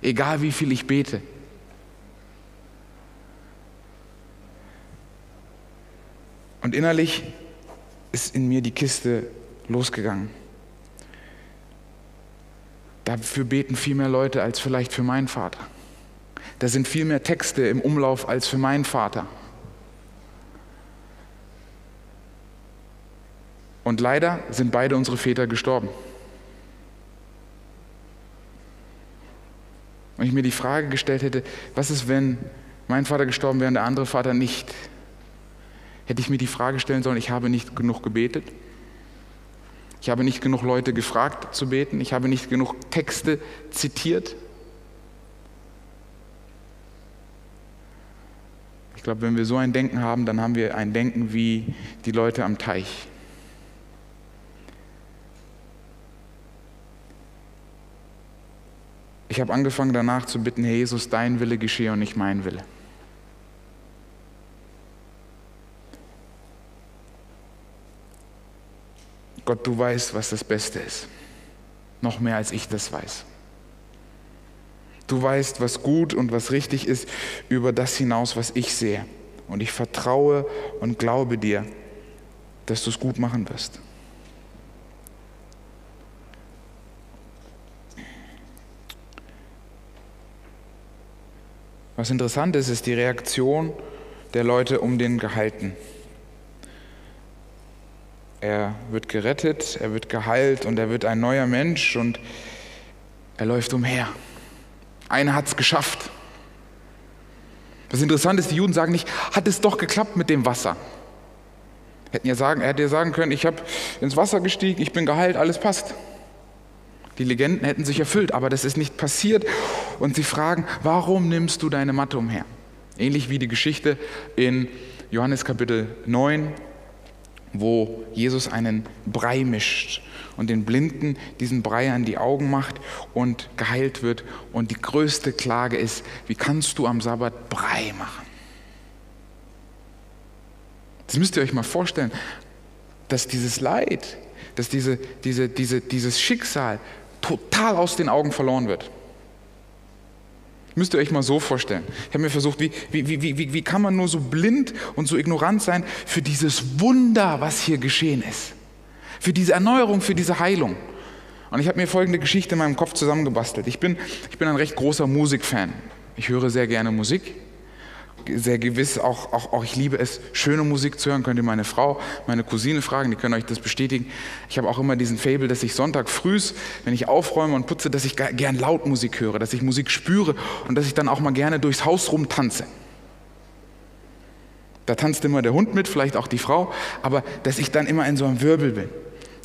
egal wie viel ich bete. Und innerlich ist in mir die Kiste losgegangen. Dafür beten viel mehr Leute als vielleicht für meinen Vater. Da sind viel mehr Texte im Umlauf als für meinen Vater. Und leider sind beide unsere Väter gestorben. Und ich mir die Frage gestellt hätte, was ist, wenn mein Vater gestorben wäre und der andere Vater nicht? Hätte ich mir die Frage stellen sollen, ich habe nicht genug gebetet? Ich habe nicht genug Leute gefragt zu beten? Ich habe nicht genug Texte zitiert? Ich glaube, wenn wir so ein Denken haben, dann haben wir ein Denken wie die Leute am Teich. Ich habe angefangen danach zu bitten, Herr Jesus, dein Wille geschehe und nicht mein Wille. Gott, du weißt, was das Beste ist. Noch mehr als ich das weiß. Du weißt, was gut und was richtig ist über das hinaus, was ich sehe. Und ich vertraue und glaube dir, dass du es gut machen wirst. Was interessant ist, ist die Reaktion der Leute um den Gehalten. Er wird gerettet, er wird geheilt und er wird ein neuer Mensch und er läuft umher. Einer hat es geschafft. Was interessant ist, die Juden sagen nicht, hat es doch geklappt mit dem Wasser. Hätten ja sagen, er hätte ja sagen können, ich habe ins Wasser gestiegen, ich bin geheilt, alles passt. Die Legenden hätten sich erfüllt, aber das ist nicht passiert. Und sie fragen, warum nimmst du deine Matte umher? Ähnlich wie die Geschichte in Johannes Kapitel 9, wo Jesus einen Brei mischt und den Blinden diesen Brei an die Augen macht und geheilt wird. Und die größte Klage ist, wie kannst du am Sabbat Brei machen? Das müsst ihr euch mal vorstellen, dass dieses Leid, dass diese, diese, diese, dieses Schicksal total aus den Augen verloren wird. Müsst ihr euch mal so vorstellen. Ich habe mir versucht, wie, wie, wie, wie, wie kann man nur so blind und so ignorant sein für dieses Wunder, was hier geschehen ist. Für diese Erneuerung, für diese Heilung. Und ich habe mir folgende Geschichte in meinem Kopf zusammengebastelt. Ich bin, ich bin ein recht großer Musikfan. Ich höre sehr gerne Musik. Sehr gewiss auch, auch, auch, ich liebe es, schöne Musik zu hören. Könnt ihr meine Frau, meine Cousine fragen, die können euch das bestätigen. Ich habe auch immer diesen Fable, dass ich Sonntag früh, wenn ich aufräume und putze, dass ich gern laut Musik höre, dass ich Musik spüre und dass ich dann auch mal gerne durchs Haus rum tanze. Da tanzt immer der Hund mit, vielleicht auch die Frau, aber dass ich dann immer in so einem Wirbel bin.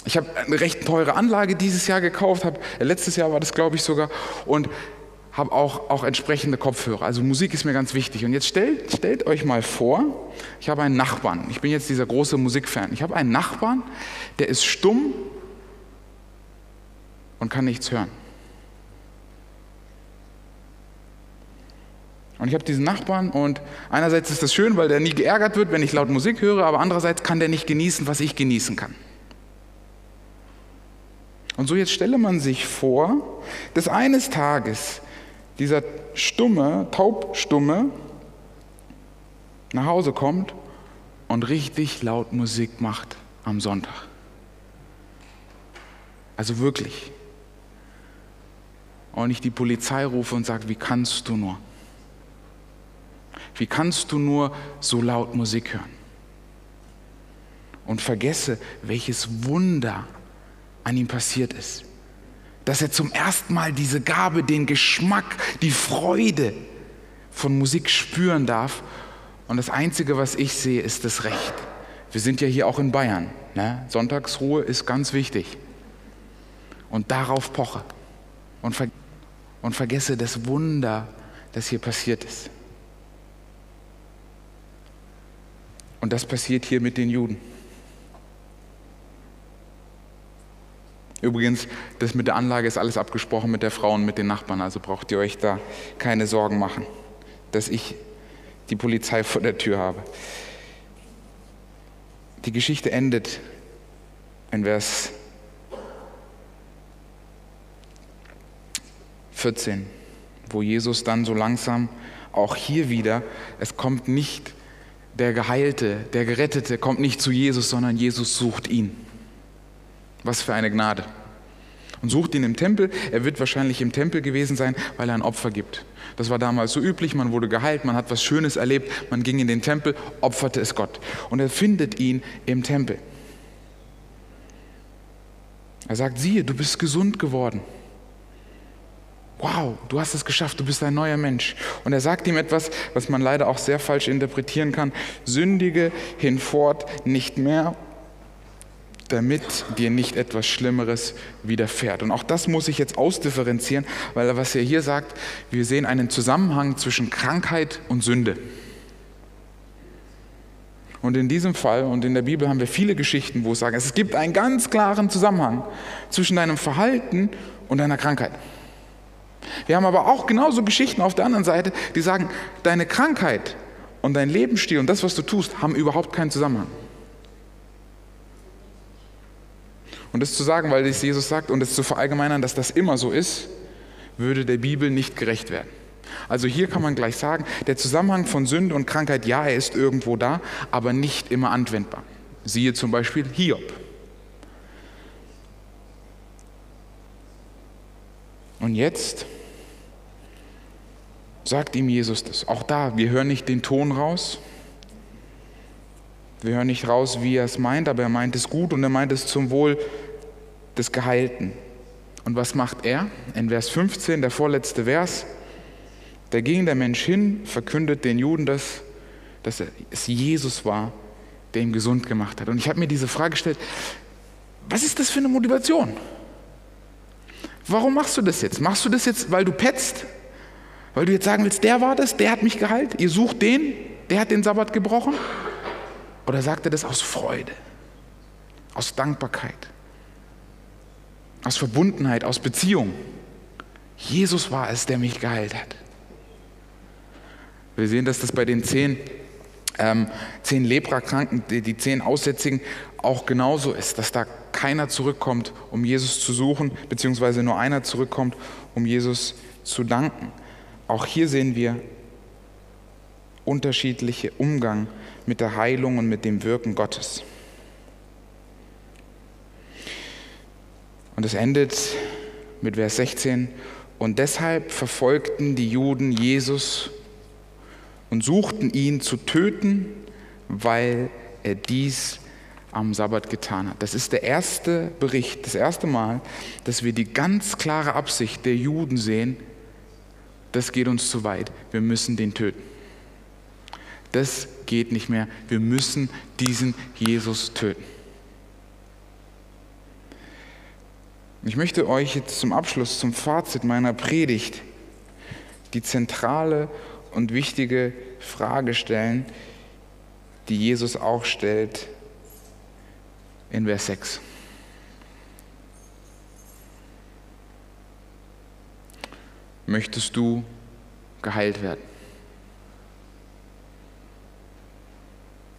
Ich habe eine recht teure Anlage dieses Jahr gekauft, hab, letztes Jahr war das, glaube ich, sogar, und habe auch, auch entsprechende Kopfhörer. Also Musik ist mir ganz wichtig. Und jetzt stellt, stellt euch mal vor, ich habe einen Nachbarn. Ich bin jetzt dieser große Musikfan. Ich habe einen Nachbarn, der ist stumm und kann nichts hören. Und ich habe diesen Nachbarn und einerseits ist das schön, weil der nie geärgert wird, wenn ich laut Musik höre, aber andererseits kann der nicht genießen, was ich genießen kann. Und so jetzt stelle man sich vor, dass eines Tages dieser stumme, taubstumme nach Hause kommt und richtig laut Musik macht am Sonntag. Also wirklich. Und ich die Polizei rufe und sage, wie kannst du nur? Wie kannst du nur so laut Musik hören? Und vergesse, welches Wunder an ihm passiert ist dass er zum ersten Mal diese Gabe, den Geschmack, die Freude von Musik spüren darf. Und das Einzige, was ich sehe, ist das Recht. Wir sind ja hier auch in Bayern. Ne? Sonntagsruhe ist ganz wichtig. Und darauf poche. Und, ver und vergesse das Wunder, das hier passiert ist. Und das passiert hier mit den Juden. Übrigens, das mit der Anlage ist alles abgesprochen mit der Frau und mit den Nachbarn, also braucht ihr euch da keine Sorgen machen, dass ich die Polizei vor der Tür habe. Die Geschichte endet in Vers 14, wo Jesus dann so langsam auch hier wieder, es kommt nicht der Geheilte, der Gerettete kommt nicht zu Jesus, sondern Jesus sucht ihn. Was für eine Gnade. Und sucht ihn im Tempel. Er wird wahrscheinlich im Tempel gewesen sein, weil er ein Opfer gibt. Das war damals so üblich, man wurde geheilt, man hat was Schönes erlebt, man ging in den Tempel, opferte es Gott. Und er findet ihn im Tempel. Er sagt, siehe, du bist gesund geworden. Wow, du hast es geschafft, du bist ein neuer Mensch. Und er sagt ihm etwas, was man leider auch sehr falsch interpretieren kann. Sündige hinfort nicht mehr damit dir nicht etwas Schlimmeres widerfährt. Und auch das muss ich jetzt ausdifferenzieren, weil was er hier sagt, wir sehen einen Zusammenhang zwischen Krankheit und Sünde. Und in diesem Fall und in der Bibel haben wir viele Geschichten, wo es sagen, es gibt einen ganz klaren Zusammenhang zwischen deinem Verhalten und deiner Krankheit. Wir haben aber auch genauso Geschichten auf der anderen Seite, die sagen, deine Krankheit und dein Lebensstil und das, was du tust, haben überhaupt keinen Zusammenhang. Und das zu sagen, weil es Jesus sagt und es zu verallgemeinern, dass das immer so ist, würde der Bibel nicht gerecht werden. Also hier kann man gleich sagen, der Zusammenhang von Sünde und Krankheit, ja, er ist irgendwo da, aber nicht immer anwendbar. Siehe zum Beispiel Hiob. Und jetzt sagt ihm Jesus das. Auch da, wir hören nicht den Ton raus, wir hören nicht raus, wie er es meint, aber er meint es gut und er meint es zum Wohl des Geheilten. Und was macht er? In Vers 15, der vorletzte Vers, da ging der Mensch hin, verkündet den Juden, dass, dass es Jesus war, der ihn gesund gemacht hat. Und ich habe mir diese Frage gestellt, was ist das für eine Motivation? Warum machst du das jetzt? Machst du das jetzt, weil du petzt? Weil du jetzt sagen willst, der war das, der hat mich geheilt? Ihr sucht den, der hat den Sabbat gebrochen? Oder sagt er das aus Freude, aus Dankbarkeit, aus Verbundenheit, aus Beziehung? Jesus war es, der mich geheilt hat. Wir sehen, dass das bei den zehn, ähm, zehn Leprakranken, die, die zehn Aussätzigen, auch genauso ist, dass da keiner zurückkommt, um Jesus zu suchen, beziehungsweise nur einer zurückkommt, um Jesus zu danken. Auch hier sehen wir unterschiedliche Umgang mit der Heilung und mit dem Wirken Gottes. Und es endet mit Vers 16. Und deshalb verfolgten die Juden Jesus und suchten ihn zu töten, weil er dies am Sabbat getan hat. Das ist der erste Bericht, das erste Mal, dass wir die ganz klare Absicht der Juden sehen, das geht uns zu weit, wir müssen den töten. Das geht nicht mehr, wir müssen diesen Jesus töten. Ich möchte euch jetzt zum Abschluss, zum Fazit meiner Predigt, die zentrale und wichtige Frage stellen, die Jesus auch stellt in Vers 6. Möchtest du geheilt werden?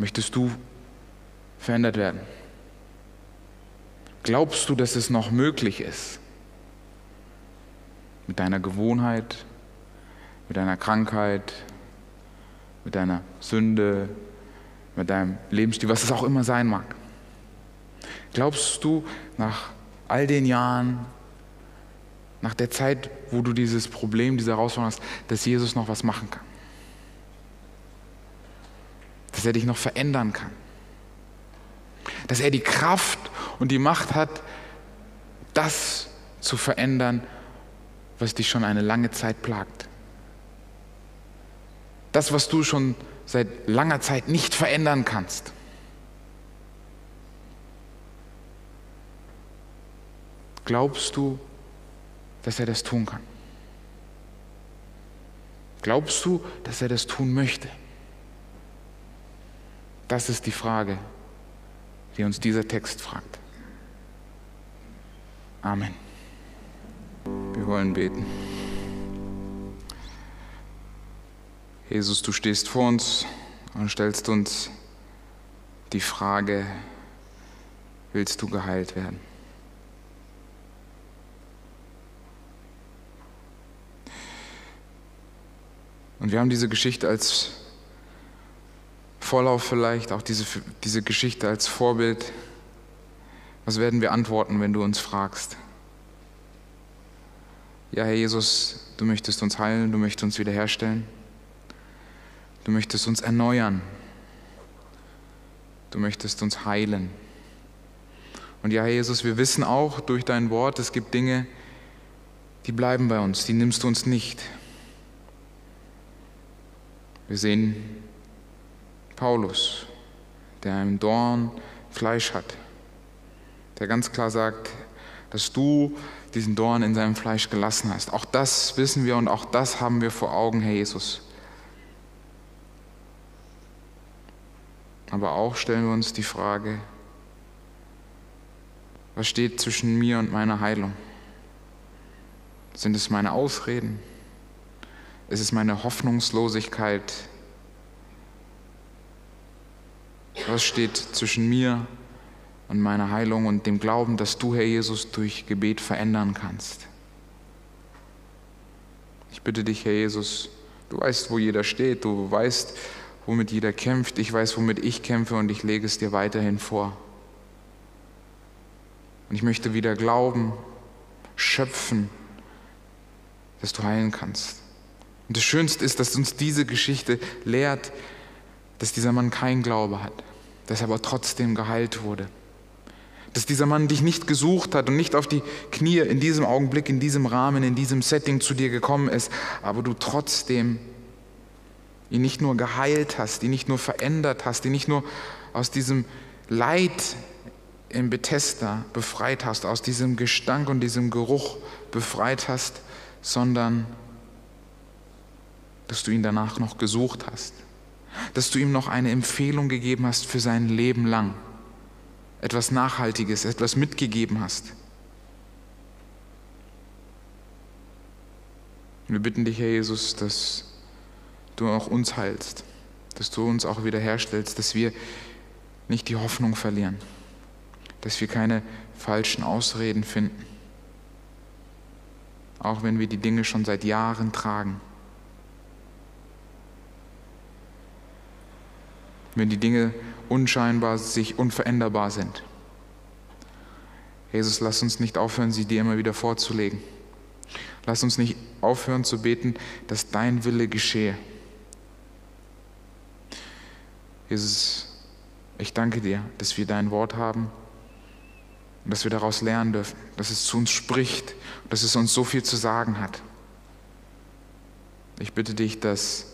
Möchtest du verändert werden? Glaubst du, dass es noch möglich ist? Mit deiner Gewohnheit, mit deiner Krankheit, mit deiner Sünde, mit deinem Lebensstil, was es auch immer sein mag. Glaubst du nach all den Jahren, nach der Zeit, wo du dieses Problem, diese Herausforderung hast, dass Jesus noch was machen kann? Dass er dich noch verändern kann? Dass er die Kraft und die Macht hat, das zu verändern, was dich schon eine lange Zeit plagt? Das, was du schon seit langer Zeit nicht verändern kannst. Glaubst du, dass er das tun kann? Glaubst du, dass er das tun möchte? Das ist die Frage, die uns dieser Text fragt. Amen. Wir wollen beten. Jesus, du stehst vor uns und stellst uns die Frage, willst du geheilt werden? Und wir haben diese Geschichte als Vorlauf vielleicht, auch diese, diese Geschichte als Vorbild. Was werden wir antworten, wenn du uns fragst? Ja, Herr Jesus, du möchtest uns heilen, du möchtest uns wiederherstellen. Du möchtest uns erneuern. Du möchtest uns heilen. Und ja, Jesus, wir wissen auch durch dein Wort, es gibt Dinge, die bleiben bei uns, die nimmst du uns nicht. Wir sehen Paulus, der ein Dorn Fleisch hat, der ganz klar sagt, dass du diesen Dorn in seinem Fleisch gelassen hast. Auch das wissen wir und auch das haben wir vor Augen, Herr Jesus. Aber auch stellen wir uns die Frage, was steht zwischen mir und meiner Heilung? Sind es meine Ausreden? Ist es meine Hoffnungslosigkeit? Was steht zwischen mir und meiner Heilung und dem Glauben, dass du, Herr Jesus, durch Gebet verändern kannst? Ich bitte dich, Herr Jesus, du weißt, wo jeder steht, du weißt, womit jeder kämpft. Ich weiß, womit ich kämpfe und ich lege es dir weiterhin vor. Und ich möchte wieder glauben, schöpfen, dass du heilen kannst. Und das Schönste ist, dass uns diese Geschichte lehrt, dass dieser Mann keinen Glaube hat, dass er aber trotzdem geheilt wurde. Dass dieser Mann dich nicht gesucht hat und nicht auf die Knie in diesem Augenblick, in diesem Rahmen, in diesem Setting zu dir gekommen ist, aber du trotzdem ihn nicht nur geheilt hast, ihn nicht nur verändert hast, ihn nicht nur aus diesem Leid im Bethesda befreit hast, aus diesem Gestank und diesem Geruch befreit hast, sondern dass du ihn danach noch gesucht hast, dass du ihm noch eine Empfehlung gegeben hast für sein Leben lang, etwas Nachhaltiges, etwas mitgegeben hast. Wir bitten dich, Herr Jesus, dass du auch uns heilst, dass du uns auch wiederherstellst, dass wir nicht die Hoffnung verlieren, dass wir keine falschen Ausreden finden, auch wenn wir die Dinge schon seit Jahren tragen. Wenn die Dinge unscheinbar, sich unveränderbar sind. Jesus, lass uns nicht aufhören, sie dir immer wieder vorzulegen. Lass uns nicht aufhören zu beten, dass dein Wille geschehe Jesus, ich danke dir, dass wir dein Wort haben und dass wir daraus lernen dürfen, dass es zu uns spricht, dass es uns so viel zu sagen hat. Ich bitte dich, dass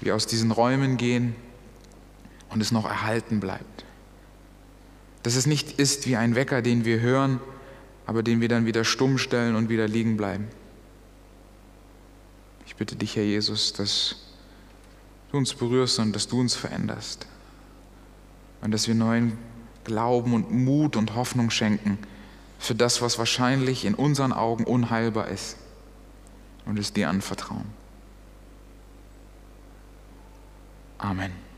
wir aus diesen Räumen gehen und es noch erhalten bleibt. Dass es nicht ist wie ein Wecker, den wir hören, aber den wir dann wieder stumm stellen und wieder liegen bleiben. Ich bitte dich, Herr Jesus, dass du uns berührst und dass du uns veränderst. Und dass wir neuen Glauben und Mut und Hoffnung schenken für das, was wahrscheinlich in unseren Augen unheilbar ist. Und es dir anvertrauen. Amen.